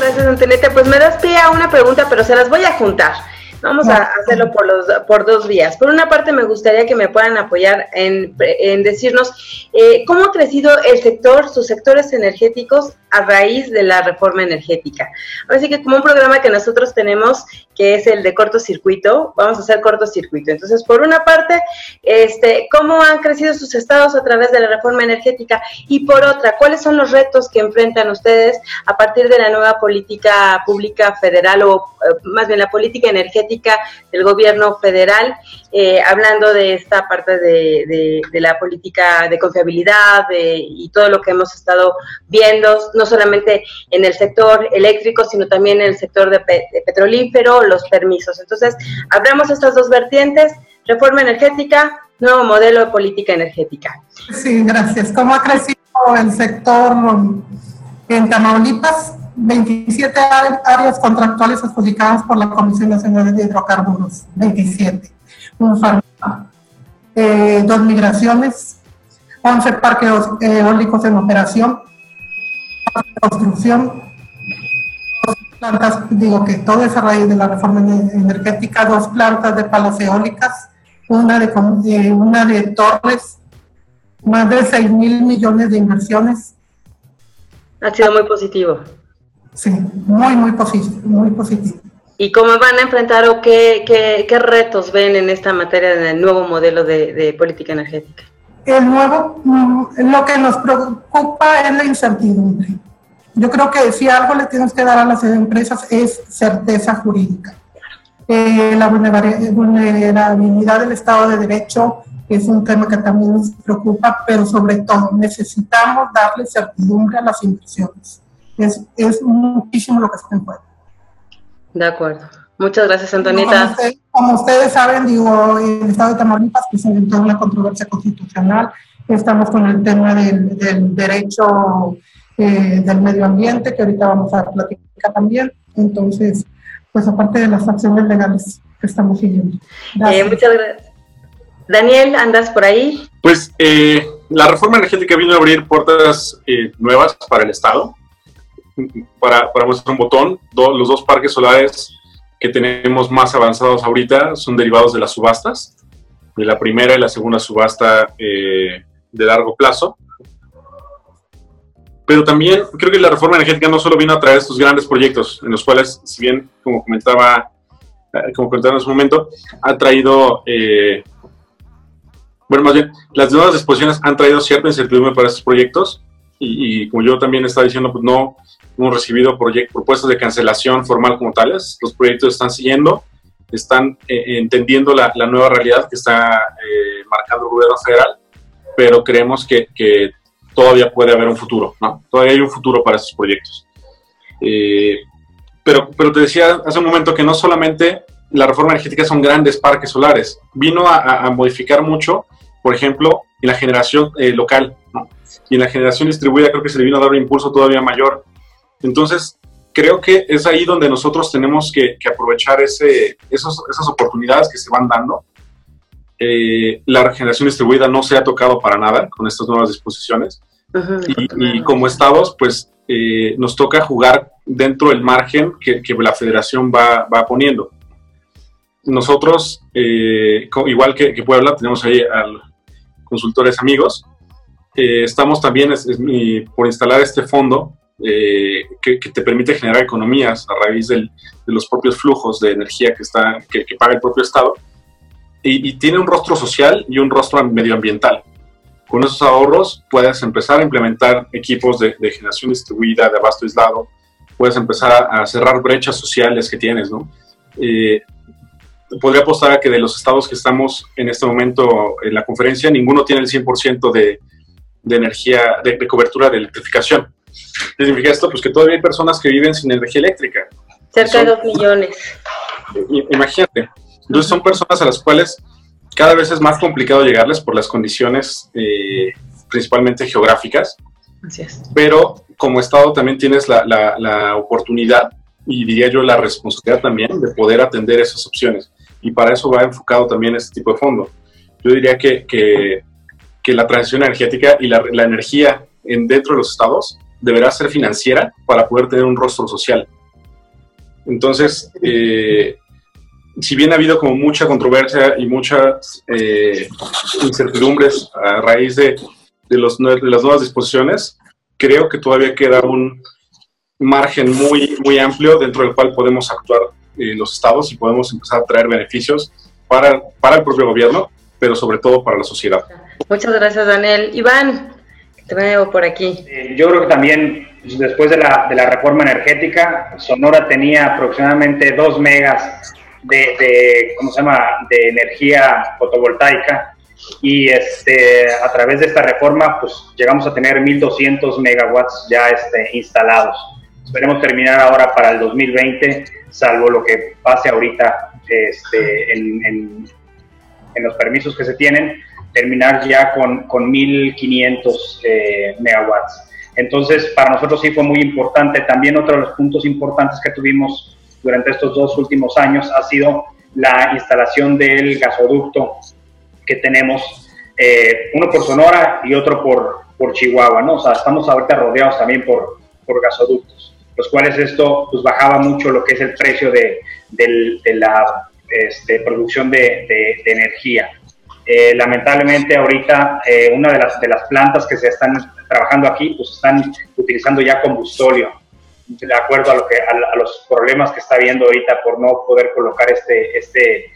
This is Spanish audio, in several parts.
gracias, Antoneta. Pues me das pie a una pregunta, pero se las voy a juntar. Vamos a hacerlo por, los, por dos vías. Por una parte, me gustaría que me puedan apoyar en, decirnos eh, cómo ha crecido el sector, sus sectores energéticos a raíz de la reforma energética. Así que como un programa que nosotros tenemos, que es el de cortocircuito, vamos a hacer cortocircuito. Entonces, por una parte, este, cómo han crecido sus estados a través de la reforma energética y por otra, cuáles son los retos que enfrentan ustedes a partir de la nueva política pública federal o eh, más bien la política energética del gobierno federal, eh, hablando de esta parte de, la política de confiabilidad y todo lo que hemos estado viendo, no solamente en el sector eléctrico, sino también en el sector de, petrolífero, los permisos. Entonces, hablamos estas dos vertientes, reforma energética, nuevo modelo de política energética. Sí, gracias. ¿Cómo ha crecido el sector en Tamaulipas? 27 áreas contractuales adjudicadas por la Comisión Nacional de Hidrocarburos, 27. Un eh, dos migraciones, 11 parques eólicos en operación, construcción, dos plantas, digo que todo es a raíz de la reforma energética, dos plantas de palas eólicas, una de, una de torres, más de 6 mil millones de inversiones. Ha sido muy positivo. Sí, muy, muy positivo. Muy positivo. ¿Y cómo van a enfrentar o qué, qué, retos ven en esta materia del nuevo modelo de, política energética? El nuevo, mm, lo que nos preocupa es la incertidumbre. Yo creo que si algo le tienes que dar a las empresas es certeza jurídica. Eh, la vulnerabilidad del Estado de Derecho es un tema que también nos preocupa, pero sobre todo necesitamos darle certidumbre a las inversiones es, es muchísimo lo que se puede. De acuerdo. Muchas gracias, Antonita. Como, ustedes saben, digo, el Estado de Tamaulipas presentó una controversia constitucional. Estamos con el tema del, del derecho eh, del medio ambiente, que ahorita vamos a platicar también. Entonces, pues aparte de las acciones legales que estamos siguiendo. Eh, muchas gracias. Daniel, ¿andas por ahí? Pues eh, la reforma energética vino a abrir puertas nuevas para el Estado para, para mostrar un botón, los dos parques solares que tenemos más avanzados ahorita son derivados de las subastas, de la primera y la segunda subasta eh, de largo plazo. Pero también creo que la reforma energética no solo vino a traer estos grandes proyectos, en los cuales, si bien, como comentaba, eh, como comentaba en su momento, ha traído, eh, bueno, más bien, las nuevas disposiciones han traído cierta incertidumbre para estos proyectos, y, y, como yo también estaba diciendo, pues no, hemos recibido propuestas de cancelación formal como tales. Los proyectos están siguiendo, están eh, entendiendo la, nueva realidad que está eh, marcando el gobierno federal, pero creemos que, que, todavía puede haber un futuro, ¿no? Todavía hay un futuro para estos proyectos. Eh, pero, pero te decía hace un momento que no solamente la reforma energética son grandes parques solares, vino a, a modificar mucho, por ejemplo, en la generación local, ¿no? y en la generación distribuida creo que se le vino a dar un impulso todavía mayor. Entonces, creo que es ahí donde nosotros tenemos que, aprovechar ese, esas oportunidades que se van dando. Eh, la regeneración distribuida no se ha tocado para nada con estas nuevas disposiciones. y, como estados, pues eh, nos toca jugar dentro del margen que, la federación va, va poniendo. Nosotros, eh, igual que, Puebla, tenemos ahí a consultores amigos. estamos también por instalar este fondo eh, que, te permite generar economías a raíz de los propios flujos de energía que, está, que, paga el propio Estado. Y, tiene un rostro social y un rostro medioambiental. Con esos ahorros puedes empezar a implementar equipos de, generación distribuida, de abasto aislado, puedes empezar a, cerrar brechas sociales que tienes, ¿no? Eh, podría apostar a que de los estados que estamos en este momento en la conferencia, ninguno tiene el 100% de, de energía, de, de, cobertura de electrificación. ¿Qué significa esto? Pues que todavía hay personas que viven sin energía eléctrica. Cerca de dos millones. Imagínate. Entonces son personas a las cuales cada vez es más complicado llegarles por las condiciones eh, principalmente geográficas. Así es. Pero como Estado también tienes la, la, oportunidad y diría yo la responsabilidad también de poder atender esas opciones. Y para eso va enfocado también este tipo de fondo. Yo diría que, que, que la transición energética y la, la energía en, dentro de los estados deberá ser financiera para poder tener un rostro social. Entonces, eh, si bien ha habido como mucha controversia y muchas eh, incertidumbres a raíz de, de, las nuevas disposiciones, creo que todavía queda un margen muy, muy amplio dentro del cual podemos actuar eh, los estados y podemos empezar a traer beneficios para, para el propio gobierno, pero sobre todo para la sociedad. Muchas gracias, Daniel. Iván, te veo por aquí. Eh, yo creo que también pues, después de la, de la reforma energética, Sonora tenía aproximadamente 2 megas de, ¿cómo se llama?, de energía fotovoltaica y este, a través de esta reforma pues llegamos a tener 1.200 megawatts ya este, instalados. Esperemos terminar ahora para el 2020, salvo lo que pase ahorita este, en, en, en los permisos que se tienen, terminar ya con, con 1.500 eh, megawatts. Entonces, para nosotros sí fue muy importante. También otro de los puntos importantes que tuvimos durante estos dos últimos años ha sido la instalación del gasoducto que tenemos, eh, uno por Sonora y otro por, por Chihuahua, ¿no? O sea, estamos ahorita rodeados también por, por gasoductos, los cuales esto pues bajaba mucho lo que es el precio de, de la este, producción de, de energía. Eh, lamentablemente ahorita eh, una de las, de las plantas que se están trabajando aquí pues están utilizando ya combustóleo de acuerdo a, lo que, a, los problemas que está habiendo ahorita por no poder colocar este, este,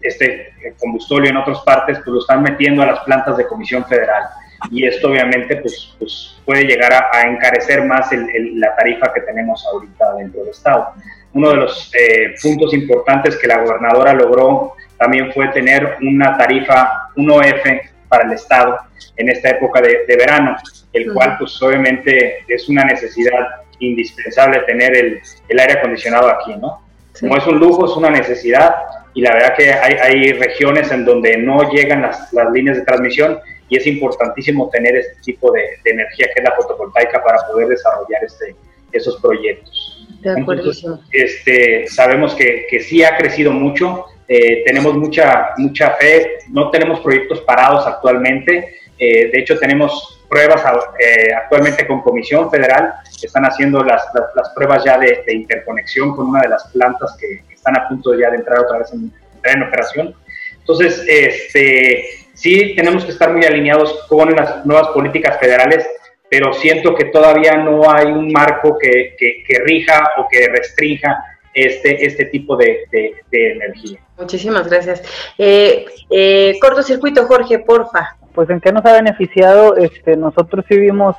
este combustóleo en otras partes, pues lo están metiendo a las plantas de Comisión Federal. Y esto obviamente pues, pues puede llegar a, encarecer más la tarifa que tenemos ahorita dentro del Estado. Uno de los eh, puntos importantes que la gobernadora logró también fue tener una tarifa, un OF para el Estado en esta época de, de verano, el cual pues obviamente es una necesidad indispensable tener el, el aire acondicionado aquí, ¿no? Como es un lujo, es una necesidad y la verdad que hay, hay regiones en donde no llegan las, las, líneas de transmisión y es importantísimo tener este tipo de, de, energía que es la fotovoltaica para poder desarrollar este, esos proyectos. De acuerdo. este, sabemos que, que sí ha crecido mucho, eh, tenemos mucha, mucha fe, no tenemos proyectos parados actualmente, eh, de hecho tenemos pruebas eh, actualmente con Comisión Federal, están haciendo las, las, pruebas ya de, interconexión con una de las plantas que están a punto ya de entrar otra vez en, en operación. Entonces, este, sí tenemos que estar muy alineados con las nuevas políticas federales, pero siento que todavía no hay un marco que, que, que rija o que restrinja este, este tipo de, de, de energía. Muchísimas gracias. Eh, eh, cortocircuito, Jorge, porfa pues en qué nos ha beneficiado, este, nosotros sí vimos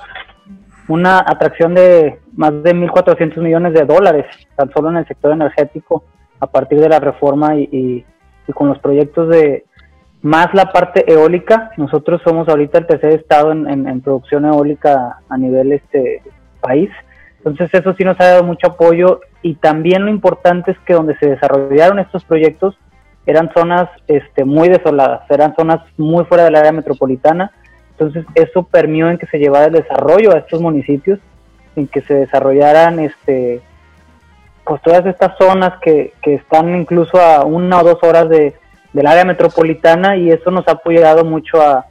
una atracción de más de 1.400 millones de dólares, tan solo en el sector energético, a partir de la reforma y, con los proyectos de más la parte eólica. Nosotros somos ahorita el tercer estado en, producción eólica a nivel este país. Entonces eso sí nos ha dado mucho apoyo y también lo importante es que donde se desarrollaron estos proyectos eran zonas este, muy desoladas, eran zonas muy fuera del área metropolitana, entonces eso permitió en que se llevara el desarrollo a estos municipios, en que se desarrollaran este, pues todas estas zonas que, que están incluso a una o dos horas de, del área metropolitana y eso nos ha apoyado mucho a,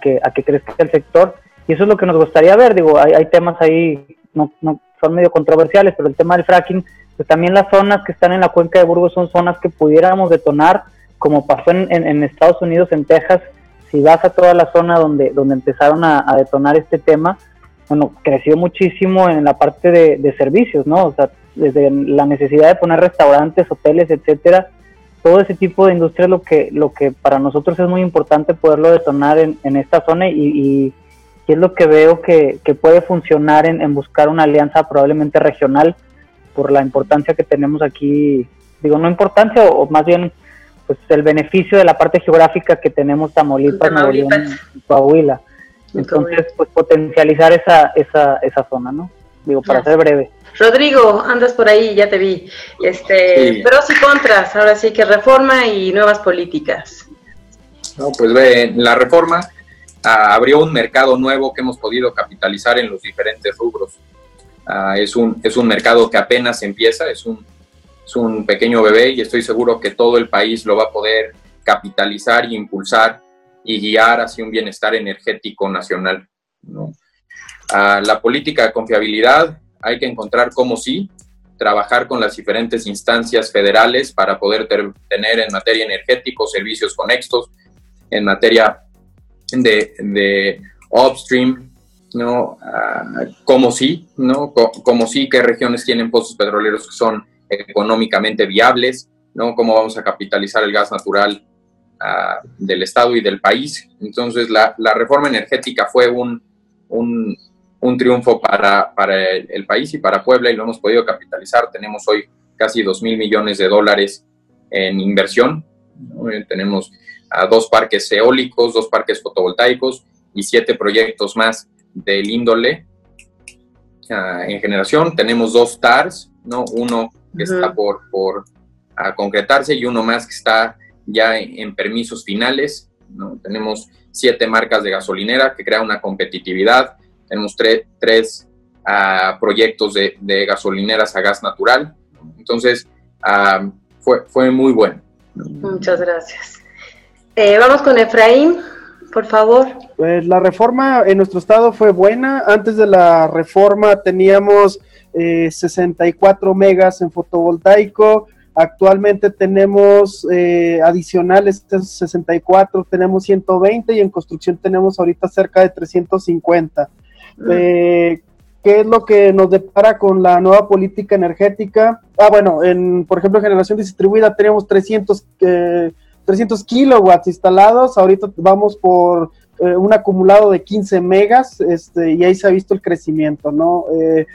que, a que crezca el sector. Y eso es lo que nos gustaría ver, digo, hay, hay temas ahí, no, no son medio controversiales, pero el tema del fracking pues también las zonas que están en la cuenca de Burgos son zonas que pudiéramos detonar, como pasó en, en, Estados Unidos, en Texas, si vas a toda la zona donde, donde empezaron a, detonar este tema, bueno, creció muchísimo en la parte de, servicios, ¿no? O sea, desde la necesidad de poner restaurantes, hoteles, etcétera, todo ese tipo de industria lo que, lo que para nosotros es muy importante poderlo detonar en, en esta zona y, y, es lo que veo que, que puede funcionar en, en buscar una alianza probablemente regional por la importancia que tenemos aquí, digo, no importancia, o, más bien pues el beneficio de la parte geográfica que tenemos Tamaulipas, Nuevo León y Coahuila. Entonces, pues potencializar esa, esa, esa zona, ¿no? Digo, para ser breve. Rodrigo, andas por ahí, ya te vi. Este, pros y contras, ahora sí que reforma y nuevas políticas. No, pues ve, la reforma ah, abrió un mercado nuevo que hemos podido capitalizar en los diferentes rubros. Ah, es, un, es un mercado que apenas empieza, es un, es un pequeño bebé y estoy seguro que todo el país lo va a poder capitalizar y impulsar y guiar hacia un bienestar energético nacional. La política de confiabilidad hay que encontrar cómo sí, trabajar con las diferentes instancias federales para poder tener en materia energética servicios conexos, en materia de, de upstream, ¿no? Uh, como sí, ¿no? como sí, qué regiones tienen pozos petroleros que son económicamente viables, ¿no? Cómo vamos a capitalizar el gas natural uh, del Estado y del país. Entonces, la, la reforma energética fue un, un, un triunfo para, para el, país y para Puebla y lo hemos podido capitalizar. Tenemos hoy casi 2 mil millones de dólares en inversión. Eh, tenemos a dos parques eólicos, dos parques fotovoltaicos y siete proyectos más del índole uh, en generación. Tenemos dos TARS, ¿no? uno que está por, por concretarse y uno más que está ya en, permisos finales. ¿no? Tenemos siete marcas de gasolinera que crea una competitividad. Tenemos tres uh, proyectos de, de, gasolineras a gas natural. Entonces, uh, fue, fue muy bueno. Muchas gracias. Eh, vamos con Efraín, por favor. Pues la reforma en nuestro estado fue buena. Antes de la reforma teníamos eh, 64 megas en fotovoltaico. Actualmente tenemos eh, adicionales 64, tenemos 120 y en construcción tenemos ahorita cerca de 350. Eh, ¿Qué es lo que nos depara con la nueva política energética? Ah, bueno, en, por ejemplo, en generación distribuida tenemos 300, 300 kilowatts instalados, ahorita vamos por eh, un acumulado de 15 megas este, y ahí se ha visto el crecimiento, ¿no? Eh,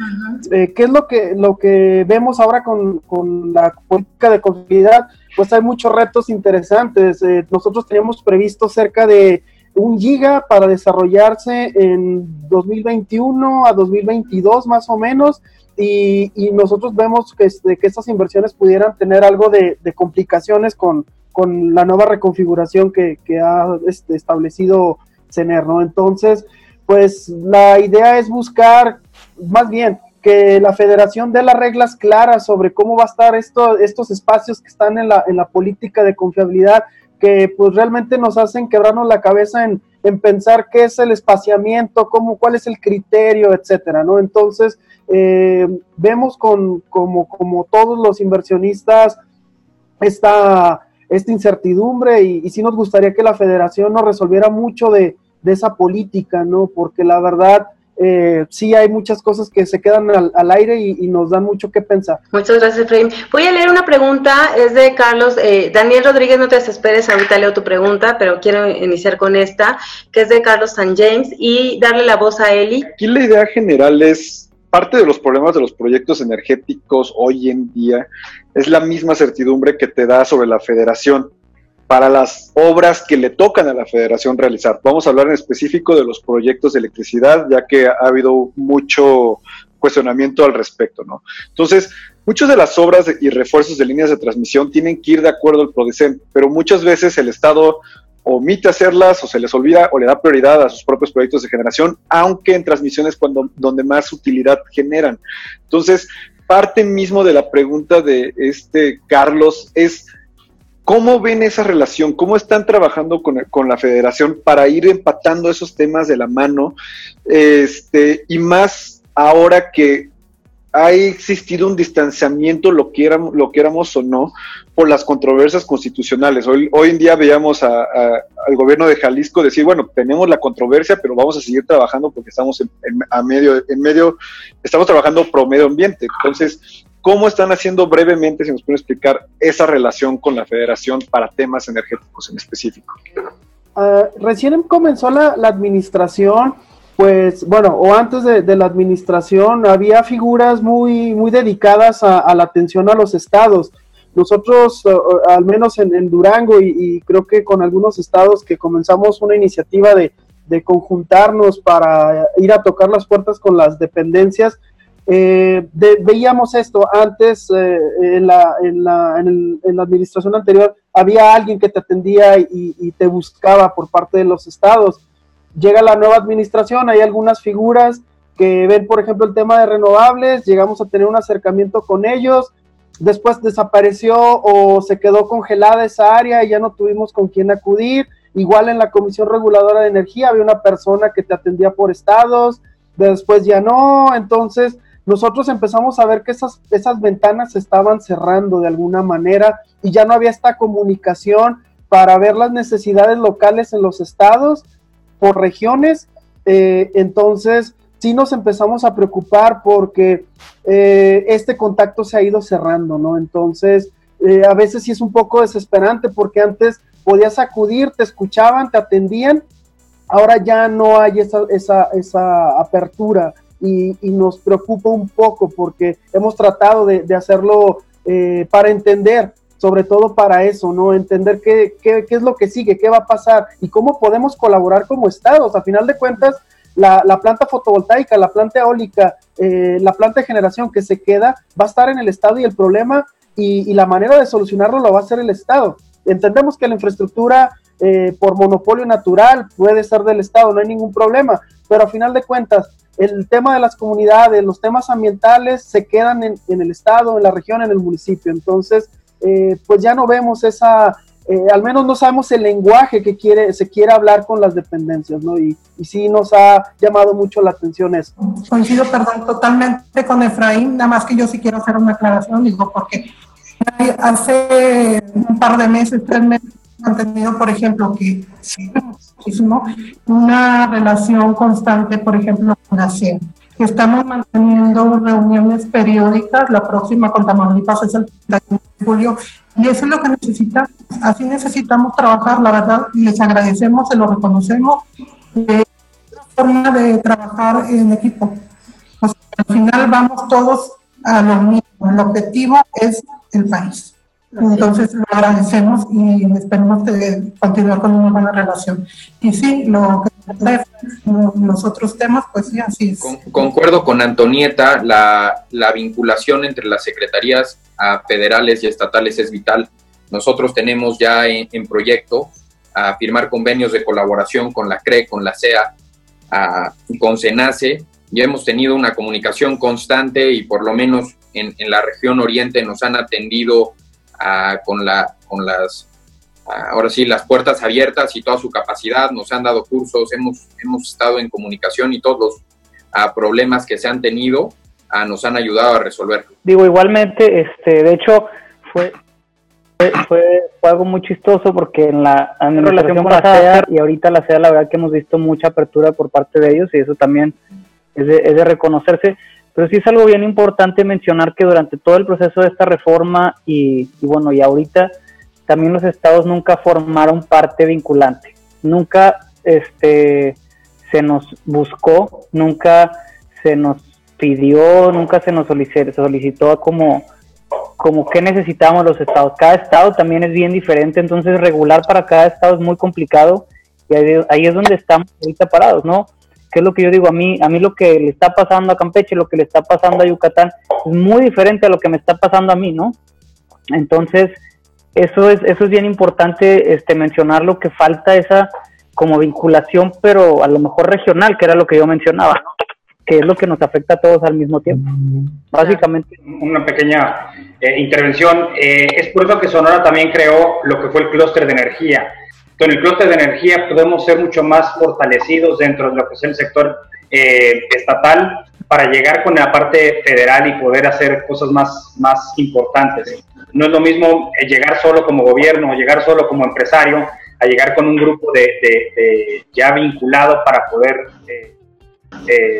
eh, ¿Qué es lo que, lo que vemos ahora con, con la política de confiabilidad? Pues hay muchos retos interesantes. nosotros teníamos previsto cerca de un giga para desarrollarse en 2021 a 2022 más o menos y, nosotros vemos que, este, que estas inversiones pudieran tener algo de, complicaciones con, con, la nueva reconfiguración que, que ha este, establecido CENER, ¿no? Entonces, pues la idea es buscar, más bien, que la federación dé las reglas claras sobre cómo va a estar esto, estos espacios que están en la, en la política de confiabilidad que pues realmente nos hacen quebrarnos la cabeza en, pensar qué es el espaciamiento, cómo, cuál es el criterio, etcétera, ¿no? Entonces, eh, vemos con, como, como todos los inversionistas esta, esta incertidumbre y, y sí nos gustaría que la federación nos resolviera mucho de, de esa política, ¿no? Porque la verdad, eh, sí hay muchas cosas que se quedan al, aire y, nos dan mucho que pensar. Muchas gracias, Efraín. Voy a leer una pregunta, es de Carlos. Eh, Daniel Rodríguez, no te desesperes, ahorita leo tu pregunta, pero quiero iniciar con esta, que es de Carlos San James, y darle la voz a Eli. Aquí la idea general es, parte de los problemas de los proyectos energéticos hoy en día es la misma certidumbre que te da sobre la federación para las obras que le tocan a la federación realizar. Vamos a hablar en específico de los proyectos de electricidad, ya que ha habido mucho cuestionamiento al respecto, ¿no? Entonces, muchas de las obras y refuerzos de líneas de transmisión tienen que ir de acuerdo al PRODECEN, pero muchas veces el Estado omite hacerlas o se les olvida o le da prioridad a sus propios proyectos de generación, aunque en transmisiones cuando, donde más utilidad generan. Entonces, parte mismo de la pregunta de este Carlos es ¿Cómo ven esa relación? ¿Cómo están trabajando con, con, la federación para ir empatando esos temas de la mano? Este, y más ahora que ha existido un distanciamiento, lo quieramos, lo quieramos o no, por las controversias constitucionales. Hoy, hoy en día veíamos al gobierno de Jalisco decir, bueno, tenemos la controversia, pero vamos a seguir trabajando porque estamos en, a medio, en medio, estamos trabajando pro medio ambiente. Entonces, ¿Cómo están haciendo brevemente, si nos pueden explicar, esa relación con la federación para temas energéticos en específico? Uh, recién comenzó la, administración, pues bueno, o antes de, la administración había figuras muy, muy dedicadas a, la atención a los estados. Nosotros, al menos en, Durango y, creo que con algunos estados que comenzamos una iniciativa de conjuntarnos para ir a tocar las puertas con las dependencias, eh, veíamos esto antes, eh, en, la, administración anterior, había alguien que te atendía y, te buscaba por parte de los estados. Llega la nueva administración, hay algunas figuras que ven, por ejemplo, el tema de renovables, llegamos a tener un acercamiento con ellos, después desapareció o se quedó congelada esa área y ya no tuvimos con quién acudir. Igual en la Comisión Reguladora de Energía había una persona que te atendía por estados, después ya no, entonces nosotros empezamos a ver que esas, esas ventanas se estaban cerrando de alguna manera y ya no había esta comunicación para ver las necesidades locales en los estados por regiones. Eh, entonces, sí nos empezamos a preocupar porque eh, este contacto se ha ido cerrando, ¿no? Entonces, eh, a veces sí es un poco desesperante porque antes podías acudir, te escuchaban, te atendían, ahora ya no hay esa, esa, esa apertura y, nos preocupa un poco porque hemos tratado de, hacerlo eh, para entender, sobre todo para eso, ¿no? Entender qué, es lo que sigue, qué va a pasar y cómo podemos colaborar como estados. A final de cuentas, la, la planta fotovoltaica, la planta eólica, eh, la planta de generación que se queda va a estar en el estado y el problema y, y la manera de solucionarlo lo va a hacer el estado. Entendemos que la infraestructura eh, por monopolio natural puede ser del Estado, no hay ningún problema, pero a final de cuentas, el tema de las comunidades, los temas ambientales se quedan en, el Estado, en la región, en el municipio. Entonces, eh, pues ya no vemos esa, eh, al menos no sabemos el lenguaje que quiere, se quiere hablar con las dependencias, ¿no? Y, sí nos ha llamado mucho la atención eso. Coincido, perdón, totalmente con Efraín, nada más que yo sí quiero hacer una aclaración, digo, porque hace un par de meses, tres meses, han tenido, por ejemplo, que muchísimo, una relación constante, por ejemplo, con CIE. Estamos manteniendo reuniones periódicas, la próxima con Tamaulipas es el 31 de julio, y eso es lo que necesitamos, así necesitamos trabajar, la verdad, les agradecemos, se lo reconocemos, es una forma de trabajar en equipo. al final vamos todos a lo mismo, el objetivo es el país. Entonces lo agradecemos y esperemos continuar con una buena relación. Y sí, lo que los otros temas, pues sí, así es. concuerdo con Antonieta, la, la vinculación entre las secretarías federales y estatales es vital. Nosotros tenemos ya en, proyecto a firmar convenios de colaboración con la CRE, con la CEA, a, con SENACE. Ya hemos tenido una comunicación constante y por lo menos en, en la región oriente nos han atendido con, la, con las, ahora sí, las puertas abiertas y toda su capacidad, nos han dado cursos, hemos, hemos estado en comunicación y todos los problemas que se han tenido nos han ayudado a resolver. Digo, igualmente, este, de hecho, fue, fue, fue, algo muy chistoso porque en la relación con la CEA y ahorita la CEA la verdad que hemos visto mucha apertura por parte de ellos y eso también es de, es de reconocerse. Pero sí es algo bien importante mencionar que durante todo el proceso de esta reforma y, bueno, y ahorita también los estados nunca formaron parte vinculante. Nunca este, se nos buscó, nunca se nos pidió, nunca se nos solicitó como, como qué necesitábamos los estados. Cada estado también es bien diferente, entonces regular para cada estado es muy complicado y ahí, ahí es donde estamos ahorita parados, ¿no? ¿Qué es lo que yo digo? A mí, a mí lo que le está pasando a Campeche, lo que le está pasando a Yucatán, es muy diferente a lo que me está pasando a mí, ¿no? Entonces, eso es, eso es bien importante este, mencionarlo, que falta esa como vinculación, pero a lo mejor regional, que era lo que yo mencionaba, que es lo que nos afecta a todos al mismo tiempo. Básicamente. Una pequeña eh, intervención. Eh, es por eso que Sonora también creó lo que fue el clúster de energía con el clúster de energía podemos ser mucho más fortalecidos dentro de lo que es el sector eh, estatal para llegar con la parte federal y poder hacer cosas más, más importantes. No es lo mismo eh, llegar solo como gobierno o llegar solo como empresario a llegar con un grupo de, ya vinculado para poder eh,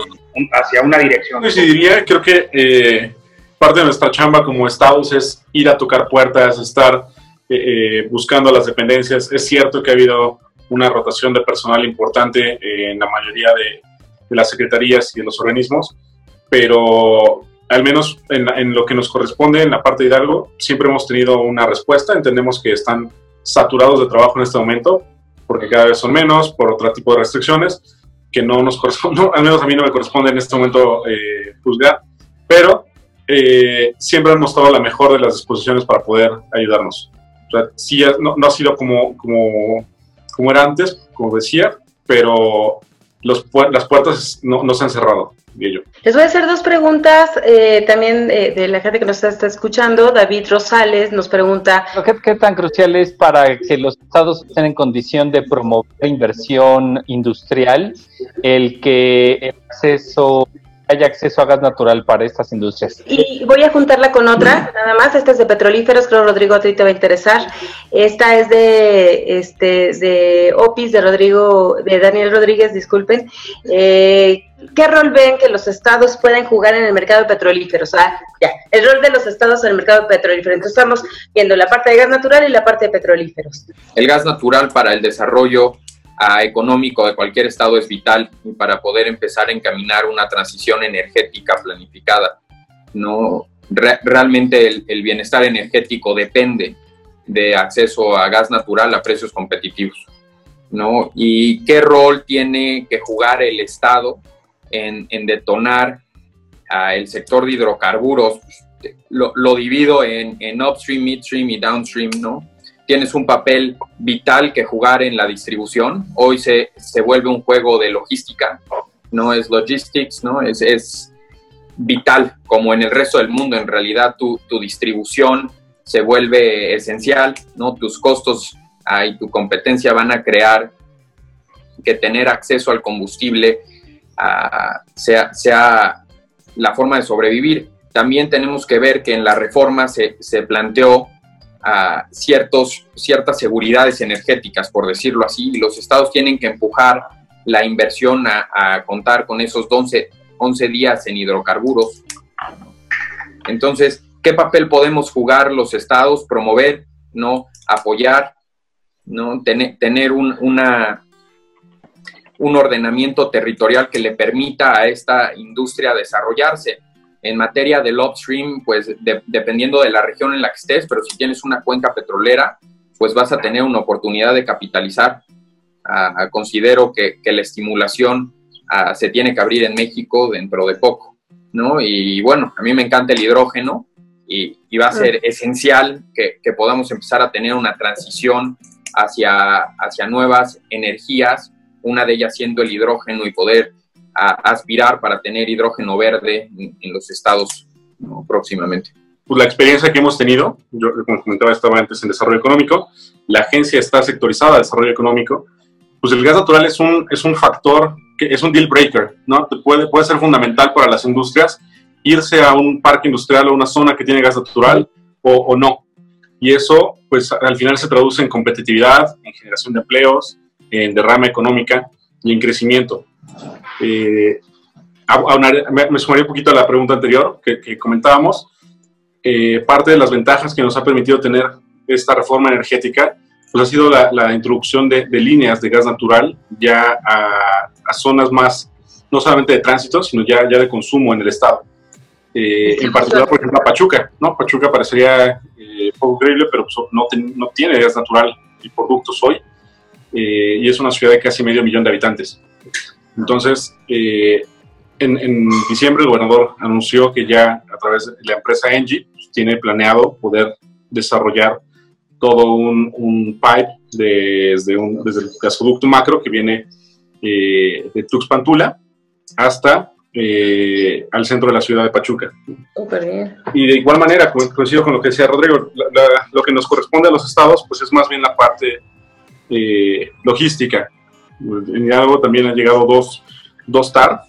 hacia una dirección. Pues diría, creo que parte de nuestra chamba como estados es ir a tocar puertas, estar eh, eh, buscando las dependencias. Es cierto que ha habido una rotación de personal importante eh, en la mayoría de, las secretarías y de los organismos, pero al menos en, lo que nos corresponde en la parte de Hidalgo, siempre hemos tenido una respuesta. Entendemos que están saturados de trabajo en este momento, porque cada vez son menos, por otro tipo de restricciones, que no nos corresponde, al menos a mí no me corresponde en este momento juzgar, pero siempre han mostrado la mejor de las disposiciones para poder ayudarnos. Sea, sí, no, no ha sido como, como, como era antes, como decía, pero los, las puertas no, no, se han cerrado. Les voy a hacer dos preguntas eh, también eh, de la gente que nos está, escuchando. David Rosales nos pregunta... ¿Qué, ¿Qué, tan crucial es para que los estados estén en condición de promover inversión industrial el que el acceso haya acceso a gas natural para estas industrias. Y voy a juntarla con otra, nada más, esta es de petrolíferos, creo Rodrigo a ti te va a interesar. Esta es de este de Opis de Rodrigo, de Daniel Rodríguez, disculpen. Eh, ¿Qué rol ven que los estados pueden jugar en el mercado de petrolíferos? Ah, ya, el rol de los estados en el mercado de petrolíferos. Entonces estamos viendo la parte de gas natural y la parte de petrolíferos. El gas natural para el desarrollo económico de cualquier estado es vital para poder empezar a encaminar una transición energética planificada. No, realmente el, bienestar energético depende de acceso a gas natural a precios competitivos. ¿no? ¿Y qué rol tiene que jugar el Estado en, detonar el sector de hidrocarburos? Lo, lo divido en, en upstream, midstream y downstream, ¿no? Tienes un papel vital que jugar en la distribución. Hoy se, se vuelve un juego de logística, no es logistics, ¿no? Es, es vital, como en el resto del mundo, en realidad tu, tu distribución se vuelve esencial, ¿no? Tus costos y tu competencia van a crear que tener acceso al combustible sea, sea la forma de sobrevivir. También tenemos que ver que en la reforma se, se planteó ciertos, ciertas seguridades energéticas, por decirlo así, y los estados tienen que empujar la inversión a, contar con esos 11, 11 días en hidrocarburos. Entonces, ¿qué papel podemos jugar los estados? Promover, ¿no? Apoyar, ¿no? tener un, una, un ordenamiento territorial que le permita a esta industria desarrollarse en materia del upstream, pues dependiendo de la región en la que estés, pero si tienes una cuenca petrolera, pues vas a tener una oportunidad de capitalizar. Ah, considero que, la estimulación ah, se tiene que abrir en México dentro de poco, ¿no? Y bueno, a mí me encanta el hidrógeno y, va a ser esencial que, que, podamos empezar a tener una transición hacia, hacia nuevas energías, una de ellas siendo el hidrógeno y poder a aspirar para tener hidrógeno verde en, los estados próximamente? Pues la experiencia que hemos tenido, yo como comentaba estaba antes en desarrollo económico, la agencia está sectorizada de desarrollo económico, pues el gas natural es un, es un factor, que es un deal breaker, ¿no? Puede, puede ser fundamental para las industrias irse a un parque industrial o una zona que tiene gas natural o, o no. Y eso, pues al final se traduce en competitividad, en generación de empleos, en derrama económica y en crecimiento. Eh, me, sumaría un poquito a la pregunta anterior que, comentábamos. Eh, parte de las ventajas que nos ha permitido tener esta reforma energética pues ha sido la, introducción de, líneas de gas natural ya a, zonas más, no solamente de tránsito, sino ya, ya de consumo en el estado. Eh, en particular, por ejemplo, Pachuca, ¿no? Pachuca parecería eh, poco creíble, pero pues, no, no, tiene gas natural y productos hoy, y es una ciudad de casi medio millón de habitantes. Entonces, eh, en, diciembre el gobernador anunció que ya a través de la empresa Engie pues, tiene planeado poder desarrollar todo un, pipe desde, un, desde el gasoducto macro que viene eh, de Tuxpantula hasta eh, al centro de la ciudad de Pachuca. Y de igual manera, coincido con lo que decía Rodrigo, lo que nos corresponde a los estados pues es más bien la parte logística en Hidalgo también han llegado dos, dos TAR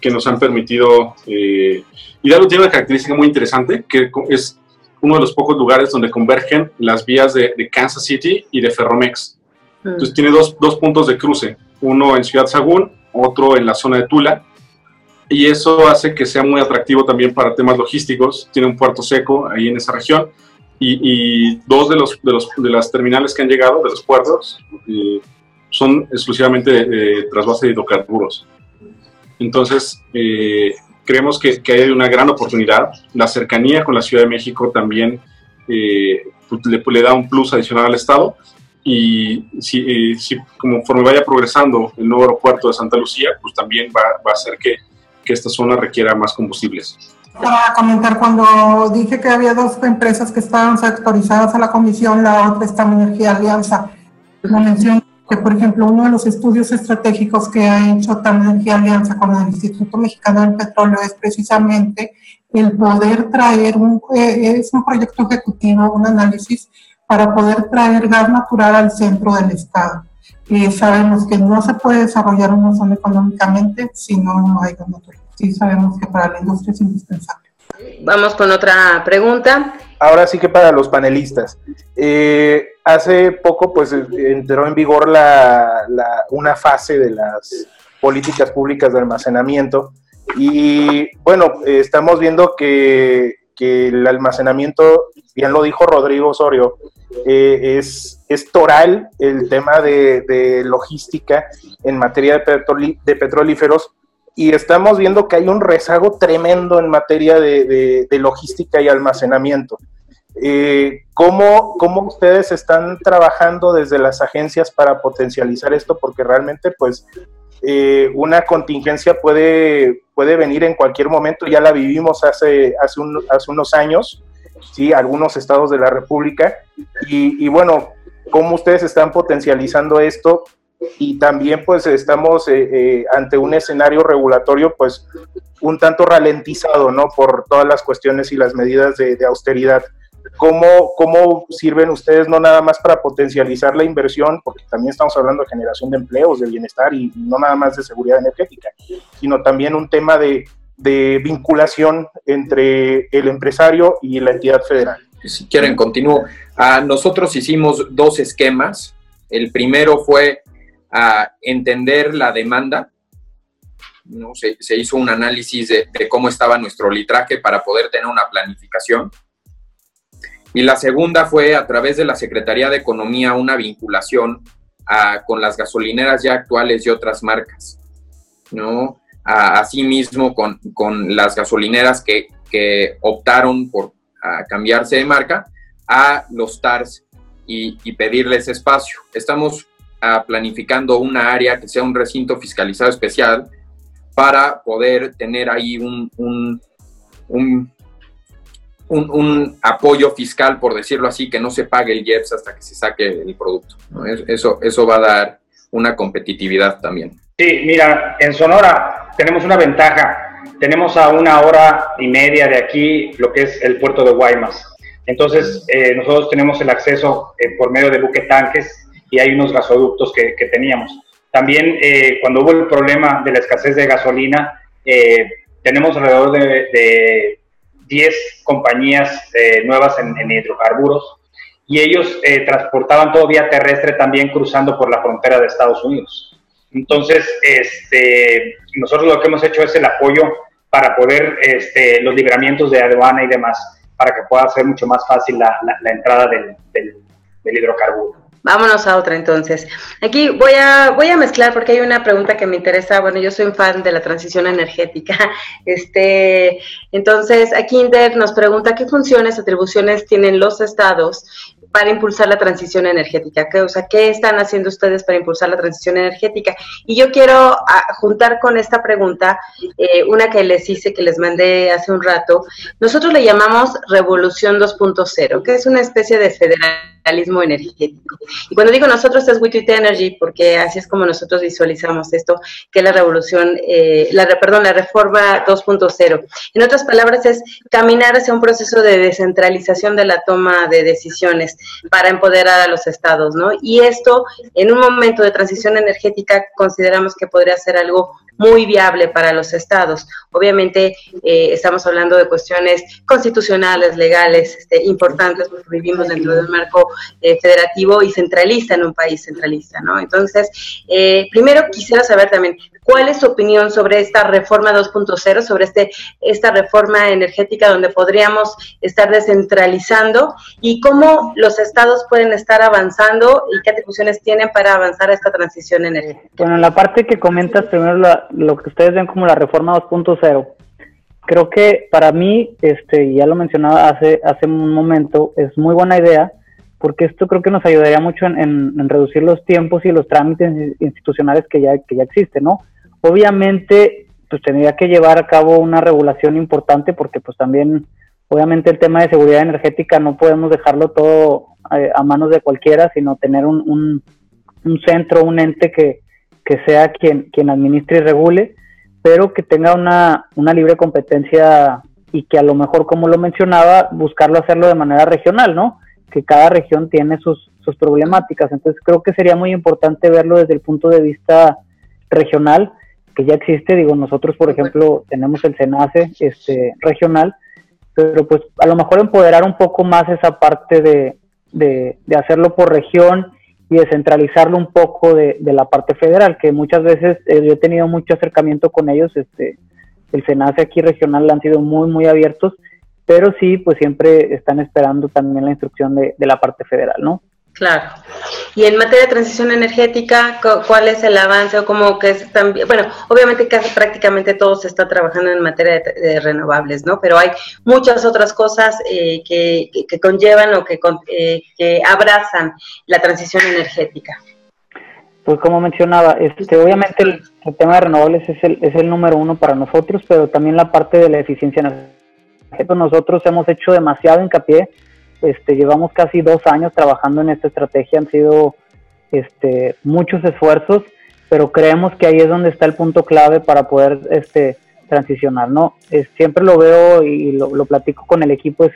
que nos han permitido... Eh, Hidalgo tiene una característica muy interesante, que es uno de los pocos lugares donde convergen las vías de, Kansas City y de Ferromex. Mm. Entonces tiene dos, dos, puntos de cruce, uno en Ciudad Sagún, otro en la zona de Tula, y eso hace que sea muy atractivo también para temas logísticos. Tiene un puerto seco ahí en esa región, y, dos de, los, de, los, de las terminales que han llegado, de los puertos, eh, son exclusivamente eh, trasvase de hidrocarburos. Entonces, eh, creemos que, que, hay una gran oportunidad. La cercanía con la Ciudad de México también eh, pues, le, da un plus adicional al Estado. Y si, eh, si, conforme vaya progresando el nuevo aeropuerto de Santa Lucía, pues también va, va a hacer que, que esta zona requiera más combustibles. Para comentar, cuando dije que había dos empresas que estaban sectorizadas a la comisión, la otra está en Energía Alianza. La mención que, por ejemplo, uno de los estudios estratégicos que ha hecho Energía Alianza con el Instituto Mexicano del Petróleo es precisamente el poder traer, un, eh, es un proyecto ejecutivo, un análisis para poder traer gas natural al centro del Estado. Eh, sabemos que no se puede desarrollar una zona económicamente si no hay gas natural. Sí sabemos que para la industria es indispensable. Vamos con otra pregunta. Ahora sí que para los panelistas. Eh, hace poco pues entró en vigor la, una fase de las políticas públicas de almacenamiento y bueno, estamos viendo que, el almacenamiento, bien lo dijo Rodrigo Osorio, eh, es, es toral el tema de, logística en materia de, de petrolíferos y estamos viendo que hay un rezago tremendo en materia de, logística y almacenamiento. Eh, ¿cómo, ustedes están trabajando desde las agencias para potencializar esto? Porque realmente, pues, eh, una contingencia puede, puede venir en cualquier momento, ya la vivimos hace, hace, hace unos años, ¿sí? Algunos estados de la República, y, y bueno, ¿cómo ustedes están potencializando esto y también pues estamos eh, eh, ante un escenario regulatorio pues un tanto ralentizado, ¿no? Por todas las cuestiones y las medidas de, austeridad. ¿Cómo, ¿Cómo, sirven ustedes no nada más para potencializar la inversión, porque también estamos hablando de generación de empleos, de bienestar y, no nada más de seguridad energética, sino también un tema de, de vinculación entre el empresario y la entidad federal? Si quieren, continúo. Ah, nosotros hicimos dos esquemas. El primero fue a entender la demanda. ¿no? Se, hizo un análisis de, cómo estaba nuestro litraje para poder tener una planificación. Y la segunda fue a través de la Secretaría de Economía una vinculación con las gasolineras ya actuales y otras marcas. ¿no? asimismo con, con, las gasolineras que, que optaron por cambiarse de marca a los TARS y, y pedirles espacio. Estamos planificando una área que sea un recinto fiscalizado especial para poder tener ahí un, un, apoyo fiscal, por decirlo así, que no se pague el IEPS hasta que se saque el producto. Eso, eso va a dar una competitividad también. Sí, mira, en Sonora tenemos una ventaja. Tenemos a una hora y media de aquí lo que es el puerto de Guaymas. Entonces, eh, nosotros tenemos el acceso eh, por medio de buque tanques y hay unos gasoductos que, teníamos. También eh, cuando hubo el problema de la escasez de gasolina, eh, tenemos alrededor de, 10 compañías eh, nuevas en, hidrocarburos y ellos transportaban todo vía terrestre también cruzando por la frontera de Estados Unidos. Entonces, este, nosotros lo que hemos hecho es el apoyo para poder este, los libramientos de aduana y demás, para que pueda ser mucho más fácil la, entrada del, del hidrocarburo. Vámonos a otra entonces. Aquí voy a, voy a mezclar porque hay una pregunta que me interesa. Bueno, yo soy un fan de la transición energética. Este, entonces, aquí Inder nos pregunta qué funciones, atribuciones tienen los estados para impulsar la transición energética. ¿Qué, o sea, ¿qué están haciendo ustedes para impulsar la transición energética? Y yo quiero ah, juntar con esta pregunta eh, una que les hice, que les mandé hace un rato. Nosotros le llamamos Revolución 2.0, que es una especie de federal energético. Y cuando digo nosotros es WeTweet Energy, porque así es como nosotros visualizamos esto, que es la revolución, eh, la, perdón, la reforma 2.0. En otras palabras, es caminar hacia un proceso de descentralización de la toma de decisiones para empoderar a los estados, ¿no? Y esto, en un momento de transición energética, consideramos que podría ser algo muy viable para los estados. Obviamente eh, estamos hablando de cuestiones constitucionales, legales, este, importantes, porque vivimos dentro de un marco eh, federativo y centralista en un país centralista, ¿no? Entonces, eh, primero quisiera saber también cuál es su opinión sobre esta reforma 2.0, sobre este, esta reforma energética donde podríamos estar descentralizando y cómo los estados pueden estar avanzando y qué atribuciones tienen para avanzar a esta transición energética. Bueno, la parte que comentas primero la, lo que ustedes ven como la reforma 2.0, creo que para mí, este, ya lo mencionaba hace, hace un momento, es muy buena idea, porque esto creo que nos ayudaría mucho en, reducir los tiempos y los trámites institucionales que ya, que ya existen, ¿no? Obviamente, pues tendría que llevar a cabo una regulación importante, porque pues también, obviamente el tema de seguridad energética no podemos dejarlo todo eh, a manos de cualquiera, sino tener un, un, un centro, un ente que, que sea quien, quien administre y regule, pero que tenga una, una libre competencia y que a lo mejor, como lo mencionaba, buscarlo hacerlo de manera regional, ¿no? Que cada región tiene sus, sus problemáticas. Entonces creo que sería muy importante verlo desde el punto de vista regional, que ya existe, digo, nosotros por ejemplo tenemos el SENACE este, regional, pero pues a lo mejor empoderar un poco más esa parte de, de, hacerlo por región y descentralizarlo un poco de, de, la parte federal, que muchas veces eh, yo he tenido mucho acercamiento con ellos, este, el SENACE aquí regional han sido muy, muy abiertos, pero sí, pues siempre están esperando también la instrucción de, de la parte federal, ¿no? Claro. Y en materia de transición energética, ¿cuál es el avance o cómo que es también? Bueno, obviamente casi prácticamente todo se está trabajando en materia de, renovables, ¿no? Pero hay muchas otras cosas eh, que, que, conllevan o que, eh, que abrazan la transición energética. Pues como mencionaba, este, obviamente el, tema de renovables es el, es el número uno para nosotros, pero también la parte de la eficiencia energética. Nosotros hemos hecho demasiado hincapié este, llevamos casi dos años trabajando en esta estrategia, han sido este, muchos esfuerzos, pero creemos que ahí es donde está el punto clave para poder este, transicionar, ¿no? siempre lo veo y lo, platico con el equipo, es,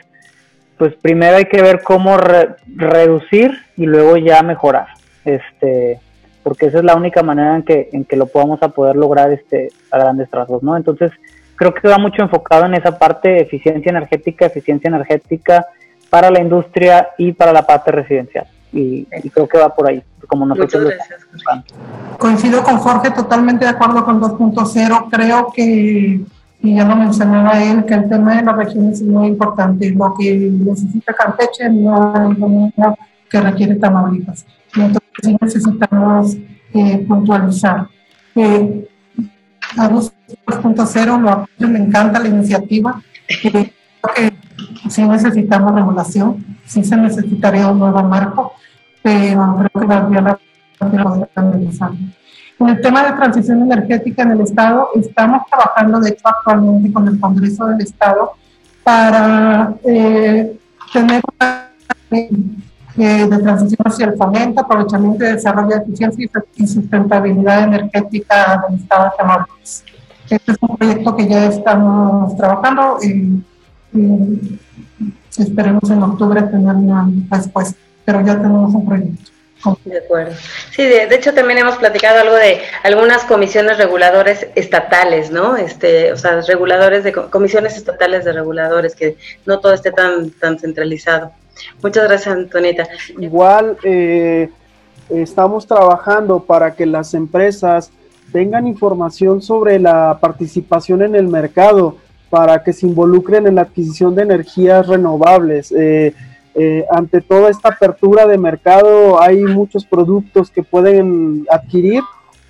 pues primero hay que ver cómo reducir y luego ya mejorar, este, porque esa es la única manera en que, en que lo podamos a poder lograr este, a grandes trazos, ¿no? Entonces, creo que va mucho enfocado en esa parte, eficiencia energética, eficiencia energética, para la industria y para la parte residencial. Y, creo que va por ahí, como nosotros Coincido con Jorge, totalmente de acuerdo con 2.0. Creo que, y ya lo mencionaba él, que el tema de las regiones es muy importante. Lo que necesita Campeche no es lo que requiere Tamaulipas. Entonces sí necesitamos eh, puntualizar. Eh, a 2.0 me encanta la iniciativa. Creo sí necesitamos regulación, sí se necesitaría un nuevo marco, pero creo que valdría la pena. En el tema de transición energética en el Estado, estamos trabajando, de hecho, actualmente con el Congreso del Estado para eh, tener una eh, de transición hacia el fomento, aprovechamiento y desarrollo de eficiencia y sustentabilidad energética del Estado de Tamaulipas. Este es un proyecto que ya estamos trabajando. y esperemos en octubre tener una respuesta, pero ya tenemos un proyecto. De acuerdo. Sí, de, hecho también hemos platicado algo de algunas comisiones reguladores estatales, ¿no? Este, o sea, reguladores de comisiones estatales de reguladores, que no todo esté tan, tan centralizado. Muchas gracias, Antonita. Igual eh, estamos trabajando para que las empresas tengan información sobre la participación en el mercado para que se involucren en la adquisición de energías renovables. Eh, eh, ante toda esta apertura de mercado hay muchos productos que pueden adquirir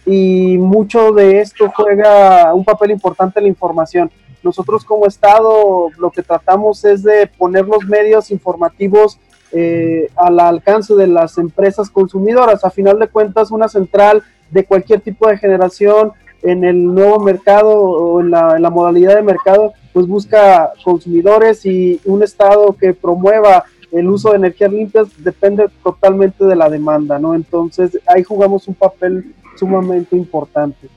y mucho de esto juega un papel importante en la información. Nosotros como Estado lo que tratamos es de poner los medios informativos eh, al alcance de las empresas consumidoras. A final de cuentas, una central de cualquier tipo de generación en el nuevo mercado o en la, modalidad de mercado, pues busca consumidores y un Estado que promueva el uso de energías limpias depende totalmente de la demanda, ¿no? Entonces ahí jugamos un papel sumamente importante.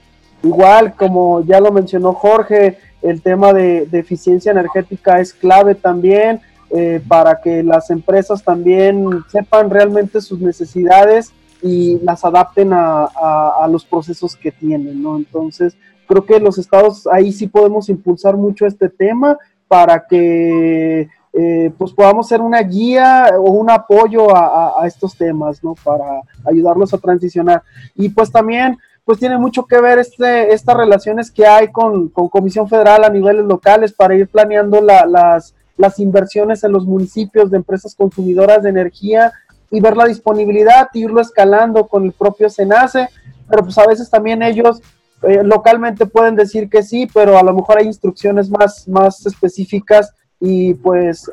Igual, como ya lo mencionó Jorge, el tema de, eficiencia energética es clave también eh, para que las empresas también sepan realmente sus necesidades y las adapten a, los procesos que tienen, ¿no? Entonces, creo que los estados ahí sí podemos impulsar mucho este tema para que eh, pues podamos ser una guía o un apoyo a, a, estos temas, ¿no? Para ayudarlos a transicionar. Y pues también, pues tiene mucho que ver este, estas relaciones que hay con, con Comisión Federal a niveles locales para ir planeando la, las, las inversiones en los municipios de empresas consumidoras de energía y ver la disponibilidad, irlo escalando con el propio SENACE, pero pues a veces también ellos eh, localmente pueden decir que sí, pero a lo mejor hay instrucciones más, más específicas y pues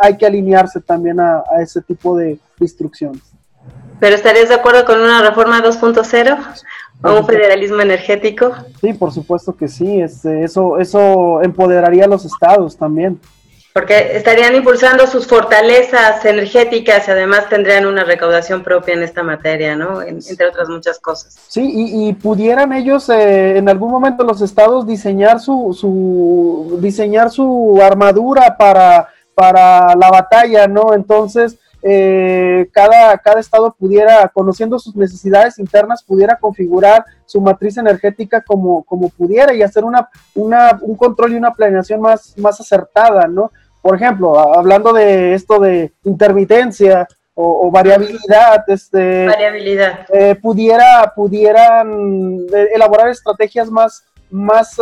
hay que alinearse también a, ese tipo de instrucciones. ¿Pero estarías de acuerdo con una reforma 2.0 o un federalismo energético? Sí, por supuesto que sí, este, eso, eso empoderaría a los estados también porque estarían impulsando sus fortalezas energéticas y además tendrían una recaudación propia en esta materia, ¿no? entre otras muchas cosas. Sí, y, pudieran ellos eh, en algún momento los estados diseñar su, su diseñar su armadura para, para la batalla, ¿no? Entonces, eh, cada, cada estado pudiera, conociendo sus necesidades internas, pudiera configurar su matriz energética como, como pudiera y hacer una, una, un control y una planeación más, más acertada, ¿no? Por ejemplo, hablando de esto de intermitencia o, variabilidad, este, variabilidad. Eh, pudiera, pudieran eh, elaborar estrategias más, más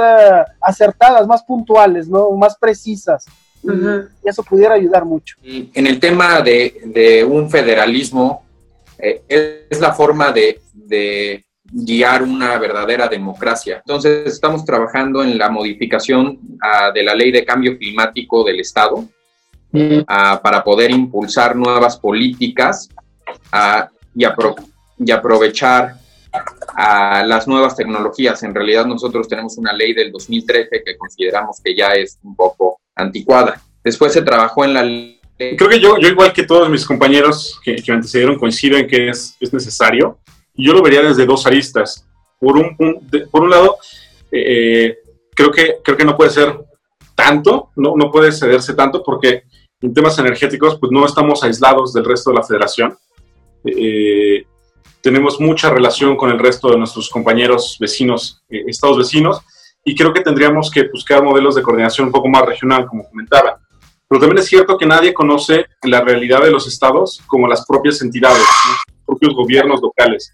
acertadas, más puntuales, ¿no? Más precisas y eso pudiera ayudar mucho. en el tema de, un federalismo, eh, es la forma de, guiar una verdadera democracia. Entonces, estamos trabajando en la modificación ah, de la ley de cambio climático del Estado ah, para poder impulsar nuevas políticas ah, y, y aprovechar a las nuevas tecnologías. En realidad nosotros tenemos una ley del 2013 que consideramos que ya es un poco anticuada. Después se trabajó en la. Creo que yo, yo igual que todos mis compañeros que, que antecedieron, coincido en que es, es necesario. Yo lo vería desde dos aristas. Por un, por un lado, eh, creo, que, creo que no puede ser tanto, no, no puede cederse tanto porque en temas energéticos pues no estamos aislados del resto de la federación. Eh, tenemos mucha relación con el resto de nuestros compañeros vecinos, eh, estados vecinos, y creo que tendríamos que buscar modelos de coordinación un poco más regional, como comentaba. Pero también es cierto que nadie conoce la realidad de los estados como las propias entidades, los propios gobiernos locales.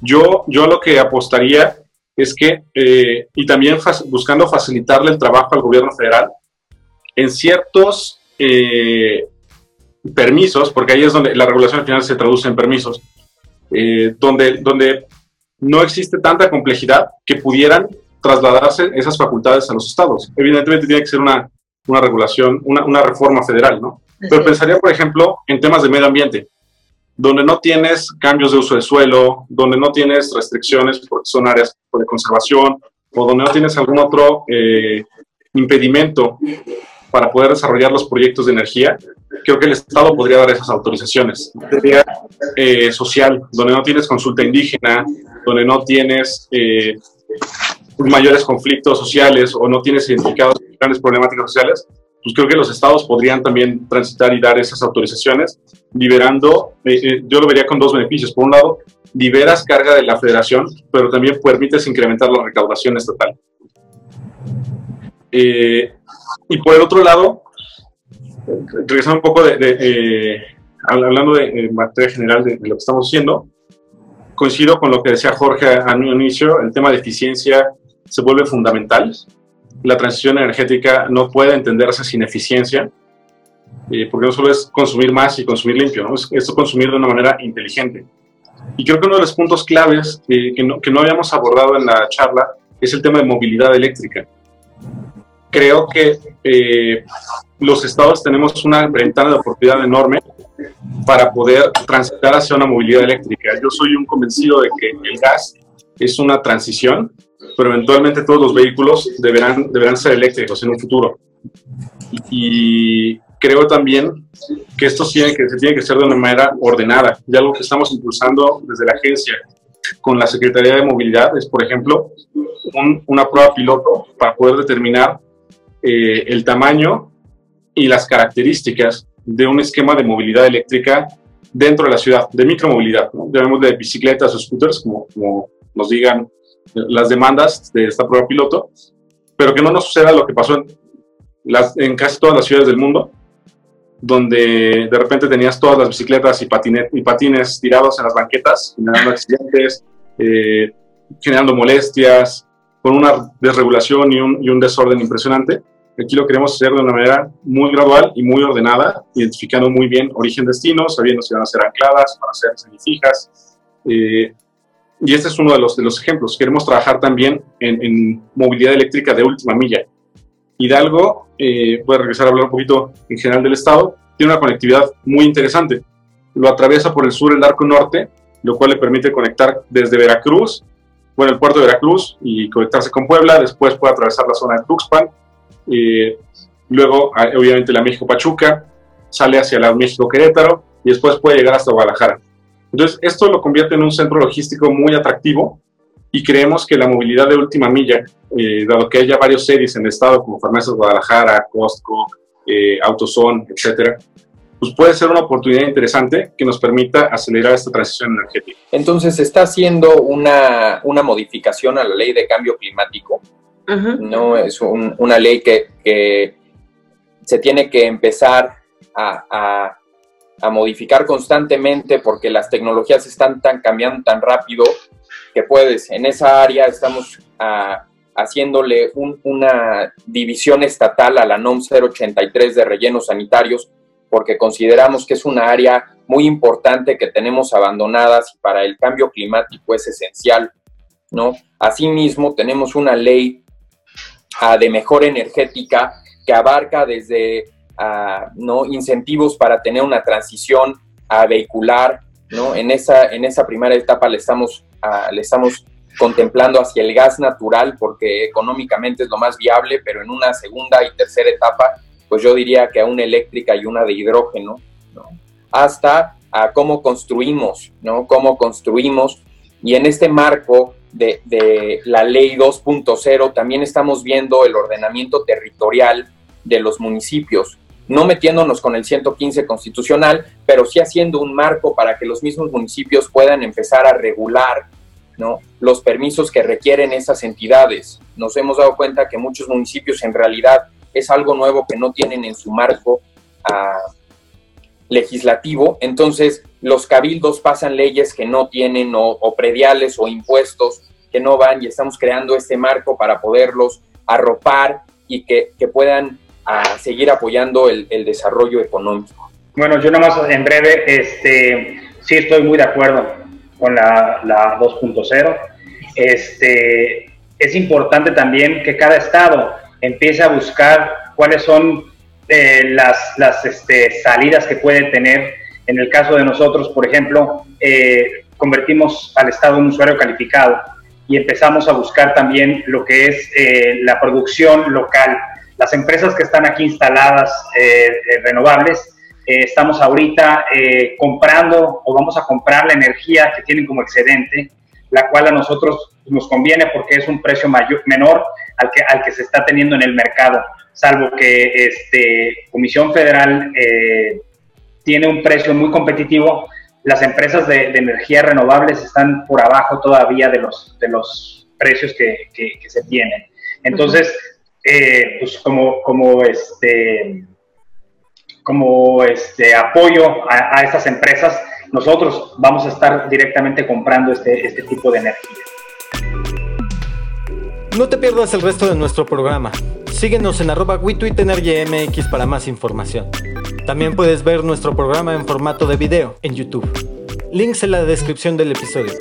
Yo, yo lo que apostaría es que, eh, y también buscando facilitarle el trabajo al gobierno federal, en ciertos eh, permisos, porque ahí es donde la regulación al final se traduce en permisos, eh, donde, donde no existe tanta complejidad que pudieran trasladarse esas facultades a los estados. Evidentemente tiene que ser una, una regulación, una, una, reforma federal, ¿no? Pero pensaría, por ejemplo, en temas de medio ambiente, donde no tienes cambios de uso de suelo, donde no tienes restricciones porque son áreas de conservación, o donde no tienes algún otro eh, impedimento para poder desarrollar los proyectos de energía, creo que el Estado podría dar esas autorizaciones. Sería eh, social, donde no tienes consulta indígena, donde no tienes eh, mayores conflictos sociales o no tienes identificados grandes problemáticas sociales, pues creo que los estados podrían también transitar y dar esas autorizaciones, liberando, eh, eh, yo lo vería con dos beneficios. Por un lado, liberas carga de la federación, pero también permites incrementar la recaudación estatal. Eh, y por el otro lado, regresando un poco de, hablando de materia general de, de, lo que estamos haciendo, coincido con lo que decía Jorge al inicio, el tema de eficiencia se vuelve fundamental. La transición energética no puede entenderse sin eficiencia, eh, porque no solo es consumir más y consumir limpio, es, consumir de una manera inteligente. Y creo que uno de los puntos claves que, no, que no habíamos abordado en la charla es el tema de movilidad eléctrica. Creo que eh, los estados tenemos una ventana de oportunidad enorme para poder transitar hacia una movilidad eléctrica. Yo soy un convencido de que el gas es una transición pero eventualmente todos los vehículos deberán, deberán ser eléctricos en un futuro. Y, creo también que esto tiene que, se tiene que hacer de una manera ordenada. Y algo que estamos impulsando desde la agencia con la Secretaría de Movilidad es, por ejemplo, una prueba piloto para poder determinar eh, el tamaño y las características de un esquema de movilidad eléctrica dentro de la ciudad, de micromovilidad, ¿no? de bicicletas o scooters, como, como nos digan las demandas de esta prueba piloto, pero que no nos suceda lo que pasó en, las, en casi todas las ciudades del mundo, donde de repente tenías todas las bicicletas y, y patines tirados en las banquetas, generando accidentes, eh, generando molestias, con una desregulación y un, y un desorden impresionante. Aquí lo queremos hacer de una manera muy gradual y muy ordenada, identificando muy bien origen-destino, sabiendo si van a ser ancladas, van a ser semifijas, eh, y este es uno de los, de los ejemplos. Queremos trabajar también en, movilidad eléctrica de última milla. Hidalgo, eh, voy a regresar a hablar un poquito en general del estado, tiene una conectividad muy interesante. Lo atraviesa por el sur el arco norte, lo cual le permite conectar desde Veracruz, bueno, el puerto de Veracruz y conectarse con Puebla, después puede atravesar la zona de Tuxpan, eh, luego obviamente la México-Pachuca, sale hacia la México-Querétaro y después puede llegar hasta Guadalajara. Entonces, esto lo convierte en un centro logístico muy atractivo y creemos que la movilidad de última milla, eh, dado que haya varios series en el estado como Farmacias Guadalajara, Costco, eh, Autozone, etcétera, pues puede ser una oportunidad interesante que nos permita acelerar esta transición energética. Entonces se está haciendo una, una modificación a la ley de cambio climático. No es un- una ley que, que se tiene que empezar a, a- a modificar constantemente porque las tecnologías están cambiando tan rápido que puedes en esa área estamos ah, haciéndole un- una división estatal a la NOM 083 de rellenos sanitarios porque consideramos que es una área muy importante que tenemos abandonadas y para el cambio climático es esencial, ¿no? Asimismo, tenemos una ley ah, de mejora energética que abarca desde ah, ¿no? incentivos para tener una transición a vehicular, ¿no? En esa, en esa primera etapa le estamos, ah, le estamos contemplando hacia el gas natural porque económicamente es lo más viable, pero en una segunda y tercera etapa, pues yo diría que a una eléctrica y una de hidrógeno, ¿no? hasta a cómo construimos, ¿no? Cómo construimos. Y en este marco de, de la ley 2.0 también estamos viendo el ordenamiento territorial de los municipios, no metiéndonos con el 115 constitucional, pero sí haciendo un marco para que los mismos municipios puedan empezar a regular ¿no? los permisos que requieren esas entidades. Nos hemos dado cuenta que muchos municipios en realidad es algo nuevo que no tienen en su marco ah, legislativo, entonces los cabildos pasan leyes que no tienen o, o prediales o impuestos que no van y estamos creando este marco para poderlos arropar y que puedan ah, seguir apoyando el, desarrollo económico. Bueno, yo nada más en breve, este, sí estoy muy de acuerdo con la, la 2.0. Este, es importante también que cada estado empiece a buscar cuáles son eh, las, las este, salidas que puede tener. En el caso de nosotros, por ejemplo, eh, convertimos al estado en un usuario calificado y empezamos a buscar también lo que es eh, la producción local. Las empresas que están aquí instaladas eh, renovables, eh, estamos ahorita eh, comprando o vamos a comprar la energía que tienen como excedente, la cual a nosotros nos conviene porque es un precio mayor, menor al que, al que se está teniendo en el mercado, salvo que este, Comisión Federal eh, tiene un precio muy competitivo, las empresas de, de energías renovables están por abajo todavía de los, de los precios que se tienen. Entonces, eh, pues como, como este como este apoyo a, estas empresas, nosotros vamos a estar directamente comprando este, este tipo de energía. No te pierdas el resto de nuestro programa. Síguenos en arroba MX para más información. También puedes ver nuestro programa en formato de video en YouTube. Links en la descripción del episodio.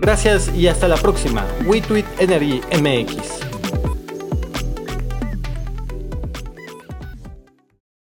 Gracias y hasta la próxima. WeTweet.